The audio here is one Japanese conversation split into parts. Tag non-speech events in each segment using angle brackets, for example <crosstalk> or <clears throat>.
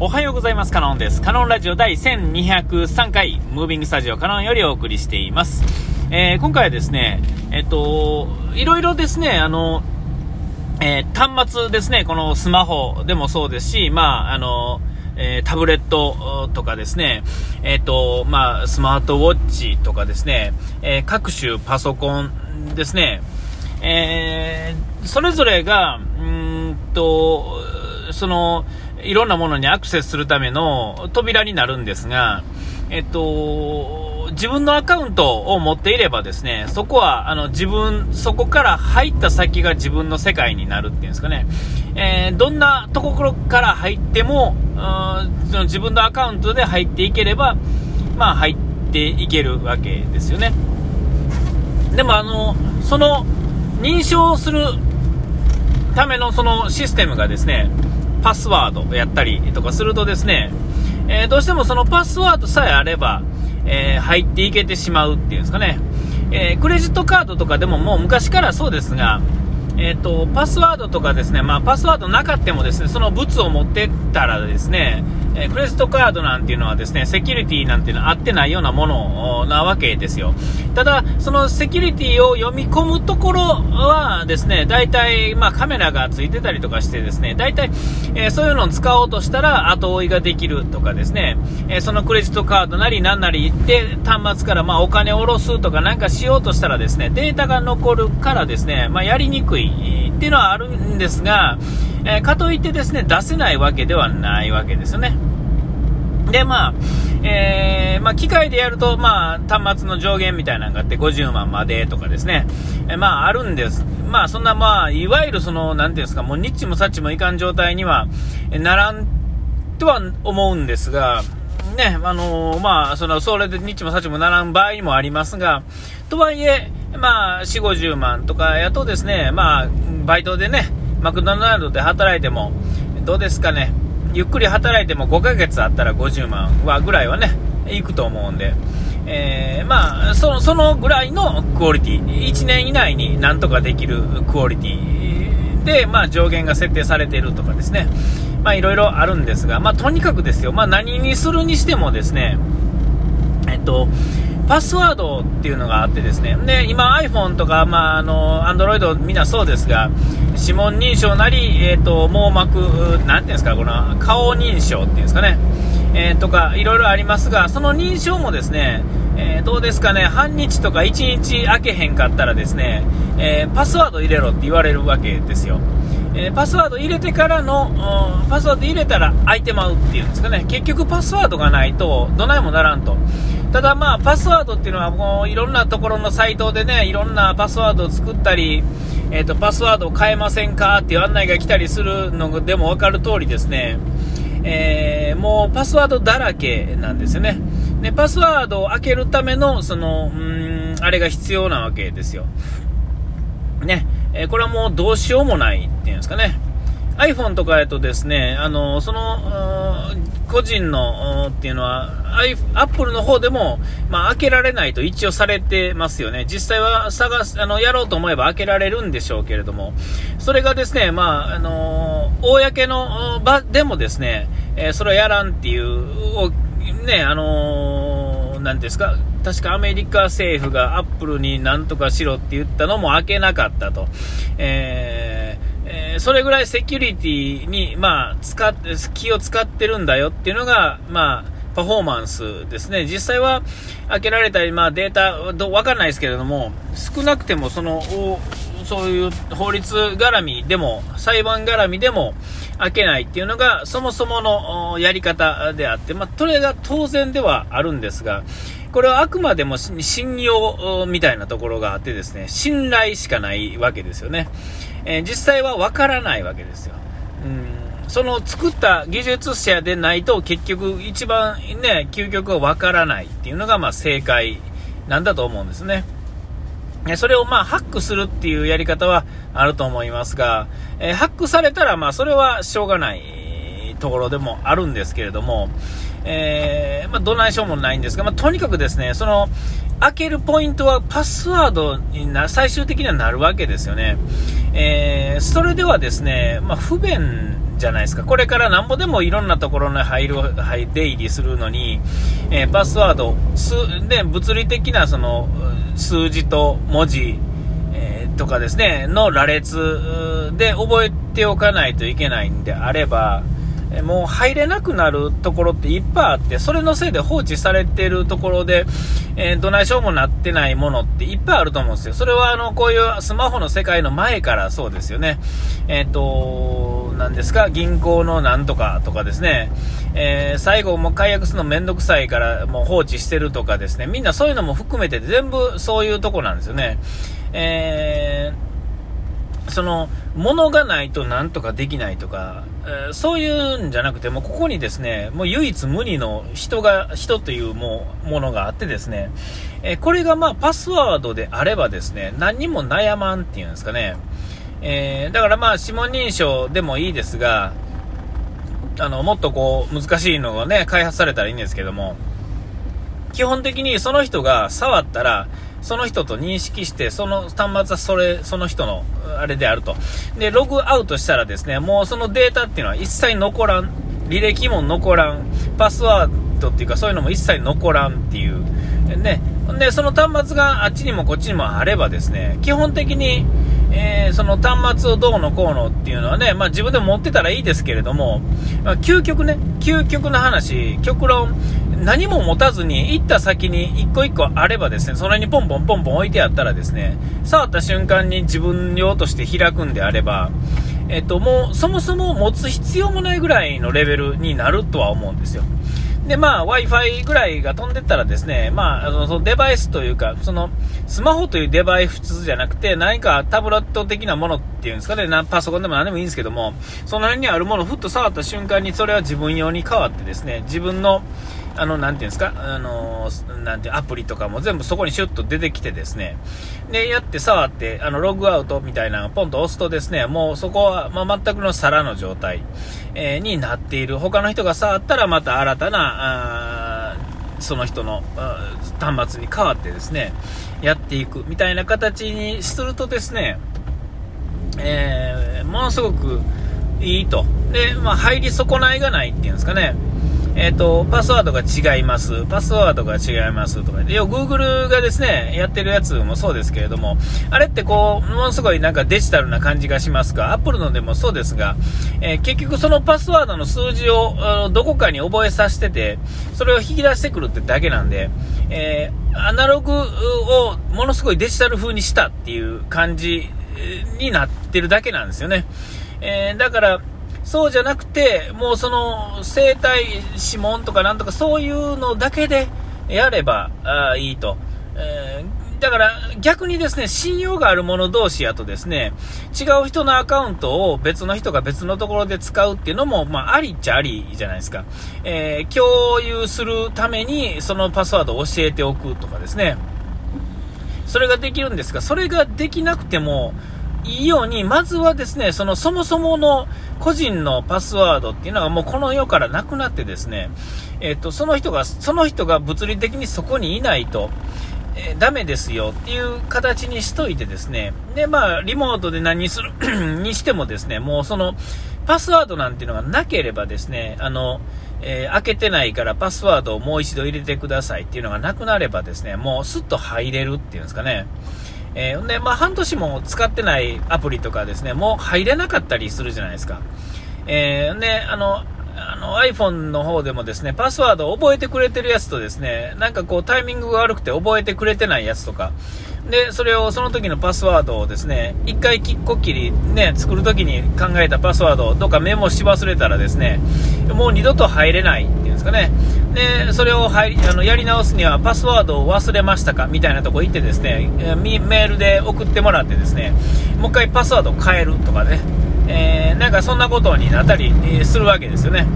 おはようございます。カノンです。カノンラジオ第1203回、ムービングスタジオカノンよりお送りしています。えー、今回はですね、えっと、いろいろですね、あの、えー、端末ですね、このスマホでもそうですし、まあ、あの、えー、タブレットとかですね、えっ、と、まあ、スマートウォッチとかですね、え各種パソコンですね、えそれぞれが、うんと、その、いろんなものにアクセスするための扉になるんですが、えっと、自分のアカウントを持っていればですね、そこは、あの、自分、そこから入った先が自分の世界になるっていうんですかね。えー、どんなところから入っても、その自分のアカウントで入っていければ、まあ入っていけるわけですよね。でもあの、その認証するためのそのシステムがですね、パスワードやったりとかするとですね、えー、どうしてもそのパスワードさえあれば、えー、入っていけてしまうっていうんですかね、えー、クレジットカードとかでももう昔からそうですが、えーと、パスワードとかですね、まあ、パスワードなかったもですねその物を持ってったらですね、えクレジットカードなんていうのはですね、セキュリティなんていうのは合ってないようなものなわけですよ。ただ、そのセキュリティを読み込むところはですね、大体、まあカメラがついてたりとかしてですね、大体、えー、そういうのを使おうとしたら後追いができるとかですね、えー、そのクレジットカードなりなんなりで端末からまあお金を下ろすとかなんかしようとしたらですね、データが残るからですね、まあやりにくいっていうのはあるんですが、えー、かといってですね、出せないわけではないわけですよね。で、まあ、えー、まあ、機械でやると、まあ、端末の上限みたいなのがあって、50万までとかですね、え、まあ、あるんです。まあ、そんな、まあ、いわゆるその、なんていうんですか、もう、ニッチもサッチもいかん状態には、ならんとは思うんですが、ね、あのー、まあ、その、それでニッチもサッチもならん場合もありますが、とはいえ、まあ、4、50万とかやとですね、まあ、バイトでね、マクドナルドで働いても、どうですかね、ゆっくり働いても5ヶ月あったら50万はぐらいはね、いくと思うんで、えー、まあ、その、そのぐらいのクオリティ、1年以内になんとかできるクオリティ。で、まあ、上限が設定されているとかですね、まあ、いろいろあるんですが、まあ、とにかくですよ、まあ、何にするにしてもですね、えっと、パスワードっていうのがあってですね、で、今 iPhone とか、まあ、あの、Android みんなそうですが、指紋認証なり、えっ、ー、と、網膜、なんていうんですか、この顔認証っていうんですかね、えー、とか、いろいろありますが、その認証もですね、えー、どうですかね、半日とか1日開けへんかったらですね、えパスワード入れろって言われるわけですよ。えパスワード入れてからの、パスワード入れたら開いてまうっていうんですかね、結局パスワードがないと、どないもならんと。ただまあ、パスワードっていうのはもういろんなところのサイトでね、いろんなパスワードを作ったり、えっ、ー、と、パスワードを変えませんかっていう案内が来たりするのでも分かる通りですね、えー、もうパスワードだらけなんですよね。で、パスワードを開けるための、その、うん、あれが必要なわけですよ。ね、えー、これはもうどうしようもないっていうんですかね。iPhone とかやとですね、あの、その、個人のっていうのは、アップルの方でも、まあ、開けられないと一応されてますよね。実際は探す、あの、やろうと思えば開けられるんでしょうけれども、それがですね、まあ、あの公の場でもですね、えー、それはやらんっていう、ね、あのなんですか、確かアメリカ政府がアップルになんとかしろって言ったのも開けなかったと。えーえ、それぐらいセキュリティに、まあ、使っ気を使ってるんだよっていうのが、まあ、パフォーマンスですね。実際は開けられたり、まあ、データ、わかんないですけれども、少なくてもその、そういう法律絡みでも、裁判絡みでも開けないっていうのが、そもそものやり方であって、まあ、それが当然ではあるんですが、これはあくまでも信用みたいなところがあってですね、信頼しかないわけですよね。えー、実際はわからないわけですよ。うん、その作った技術者でないと結局一番ね、究極はわからないっていうのがまあ正解なんだと思うんですね。それをまあハックするっていうやり方はあると思いますが、えー、ハックされたらまあそれはしょうがないところでもあるんですけれども、えー、まあ、どないしようもないんですが、まあ、とにかくですね、その、開けるポイントはパスワードにな、最終的にはなるわけですよね。えー、それではですね、まあ、不便じゃないですか。これからなんぼでもいろんなところに入る、入出入りするのに、えー、パスワード、数、で、物理的なその、数字と文字、えー、とかですね、の羅列で覚えておかないといけないんであれば、もう入れなくなるところっていっぱいあって、それのせいで放置されてるところで、えー、どないしょうもなってないものっていっぱいあると思うんですよ。それはあの、こういうスマホの世界の前からそうですよね。えっ、ー、と、何ですか、銀行のなんとかとかですね、えー、最後も解約するのめんどくさいからもう放置してるとかですね、みんなそういうのも含めて全部そういうとこなんですよね。えー、その、物がないとなんとかできないとか、えー、そういうんじゃなくて、もうここにですね、もう唯一無二の人が、人というもものがあってですね、えー、これがまあパスワードであればですね、何にも悩まんっていうんですかね、えー、だからまあ指紋認証でもいいですが、あの、もっとこう、難しいのがね、開発されたらいいんですけども、基本的にその人が触ったら、その人と認識して、その端末はそれ、その人の、あれであると。で、ログアウトしたらですね、もうそのデータっていうのは一切残らん。履歴も残らん。パスワードっていうかそういうのも一切残らんっていう。ね。で、その端末があっちにもこっちにもあればですね、基本的に、えー、その端末をどうのこうのっていうのはね、まあ自分で持ってたらいいですけれども、まあ、究極ね、究極の話、極論、何も持たずに行った先に一個一個あればですね、それにポンポンポンポン置いてあったらですね、触った瞬間に自分用として開くんであれば、えっと、もうそもそも持つ必要もないぐらいのレベルになるとは思うんですよ。で、まあ、Wi-Fi ぐらいが飛んでったらですね、まあ、あの、そのデバイスというか、その、スマホというデバイスじゃなくて、何かタブレット的なものっていうんですかね、パソコンでも何でもいいんですけども、その辺にあるものをふっと触った瞬間に、それは自分用に変わってですね、自分の、あの、なんていうんですか、あの、なんてアプリとかも全部そこにシュッと出てきてですね、で、やって触って、あの、ログアウトみたいなポンと押すとですね、もうそこは、まあ、全くの皿の状態、えー、になっている。他の人が触ったらまた新たな、その人の端末に変わってですね、やっていくみたいな形にするとですね、えー、ものすごくいいと。で、まあ、入り損ないがないっていうんですかね。えっ、ー、と、パスワードが違います。パスワードが違いますとか。で、Google がですね、やってるやつもそうですけれども、あれってこう、ものすごいなんかデジタルな感じがしますが、Apple のでもそうですが、えー、結局そのパスワードの数字をどこかに覚えさせてて、それを引き出してくるってだけなんで、えー、アナログをものすごいデジタル風にしたっていう感じになってるだけなんですよね。え、だから、そうじゃなくて、もうその生体指紋とかなんとかそういうのだけでやればあいいと。えー、だから逆にですね、信用がある者同士やとですね、違う人のアカウントを別の人が別のところで使うっていうのも、まあ、ありっちゃありじゃないですか。えー、共有するためにそのパスワードを教えておくとかですね。それができるんですが、それができなくても、いいように、まずはですね、そのそもそもの個人のパスワードっていうのがもうこの世からなくなってですね、えっ、と、その人が、その人が物理的にそこにいないと、えー、ダメですよっていう形にしといてですね、で、まあ、リモートで何する <clears throat> にしてもですね、もうその、パスワードなんていうのがなければですね、あの、えー、開けてないからパスワードをもう一度入れてくださいっていうのがなくなればですね、もうスッと入れるっていうんですかね。えー、で、まあ、半年も使ってないアプリとかですね、もう入れなかったりするじゃないですか。えー、で、あの、あの iPhone の方でもですね、パスワードを覚えてくれてるやつとですね、なんかこうタイミングが悪くて覚えてくれてないやつとか、で、それをその時のパスワードをですね、一回きっこきりね、作る時に考えたパスワードをどっかメモし忘れたらですね、もう二度と入れないっていうんですかね。で、それを入りあのやり直すにはパスワードを忘れましたかみたいなとこ行ってですね、メールで送ってもらってですね、もう一回パスワードを変えるとかね、えー、なんかそんなことになったりするわけですよね。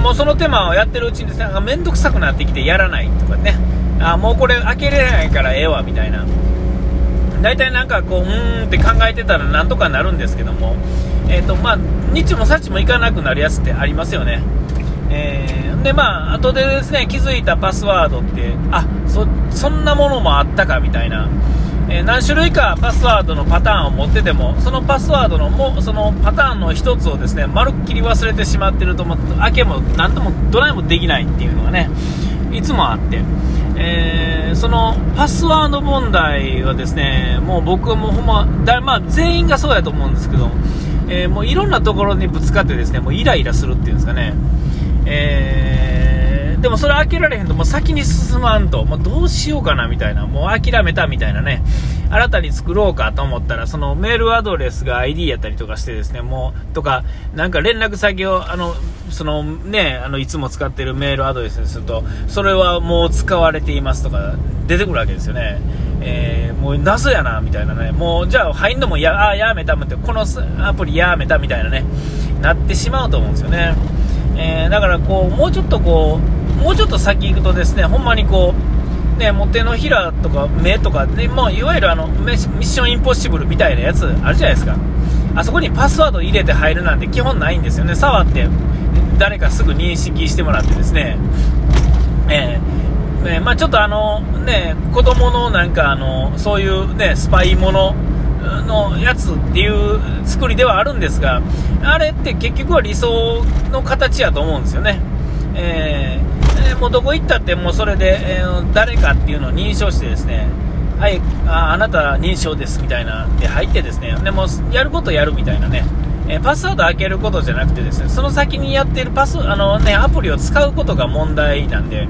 もうその手間をやってるうちにですね、なんかめんどくさくなってきてやらないとかね、あ、もうこれ開けれないからええわみたいな。大体なんかこう、うーんって考えてたらなんとかなるんですけども、えっ、ー、と、まあ、日もさちもいかなくなるやつってありますよね。えー、で、まあ、後でですね、気づいたパスワードって、あ、そ、そんなものもあったかみたいな。えー、何種類かパスワードのパターンを持ってても、そのパスワードのもそのパターンの1つをですね、まるっきり忘れてしまってると、開けも何ともどないもできないっていうのがね、いつもあって、えー、そのパスワード問題はですね、もう僕もほんま、だまあ、全員がそうやと思うんですけど、えー、もういろんなところにぶつかってですね、もうイライラするっていうんですかね、えー、でもそれ開けられへんと、もう先に進まんと、もうどうしようかなみたいな、もう諦めたみたいなね、新たに作ろうかと思ったら、そのメールアドレスが ID やったりとかしてですね、もう、とか、なんか連絡先を、あの、そのね、あの、いつも使ってるメールアドレスにすると、それはもう使われていますとか、出てくるわけですよね。えー、もう謎やな、みたいなね。もう、じゃあ入んのもや、あ、やめたもって、このアプリやめたみたいなね、なってしまうと思うんですよね。えー、だからこう、もうちょっとこう、もうちょっと先行くとですね、ほんまにこう、ね、もう手のひらとか目とかで、もういわゆるあのミッションインポッシブルみたいなやつあるじゃないですか。あそこにパスワード入れて入るなんて基本ないんですよね。触って誰かすぐ認識してもらってですね。えー、ね、まあ、ちょっとあの、ね、子供のなんかあの、そういうね、スパイもののやつっていう作りではあるんですが、あれって結局は理想の形やと思うんですよね。えー、もうどこ行ったってもうそれで、えー、誰かっていうのを認証してですね、はい、ああなた認証ですみたいなで入ってですね、でもやることやるみたいなね、えー、パスワード開けることじゃなくてですね、その先にやっているパス、あのね、アプリを使うことが問題なんで、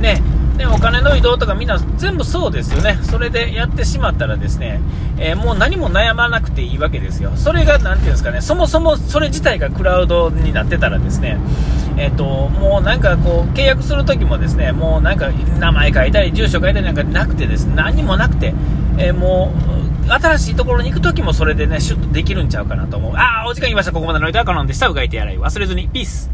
ね、ね、お金の移動とかみんな全部そうですよね。それでやってしまったらですね、えー、もう何も悩まなくていいわけですよ。それが何ていうんですかね、そもそもそれ自体がクラウドになってたらですね、えっ、と、もうなんかこう、契約するときもですね、もうなんか名前書いたり、住所書いたりなんかなくてですね、何もなくて、えー、もう、新しいところに行くときもそれでね、シュッとできるんちゃうかなと思う。ああ、お時間いました。ここまでの間はカノンでした。うがいてやらい忘れずに。ピース。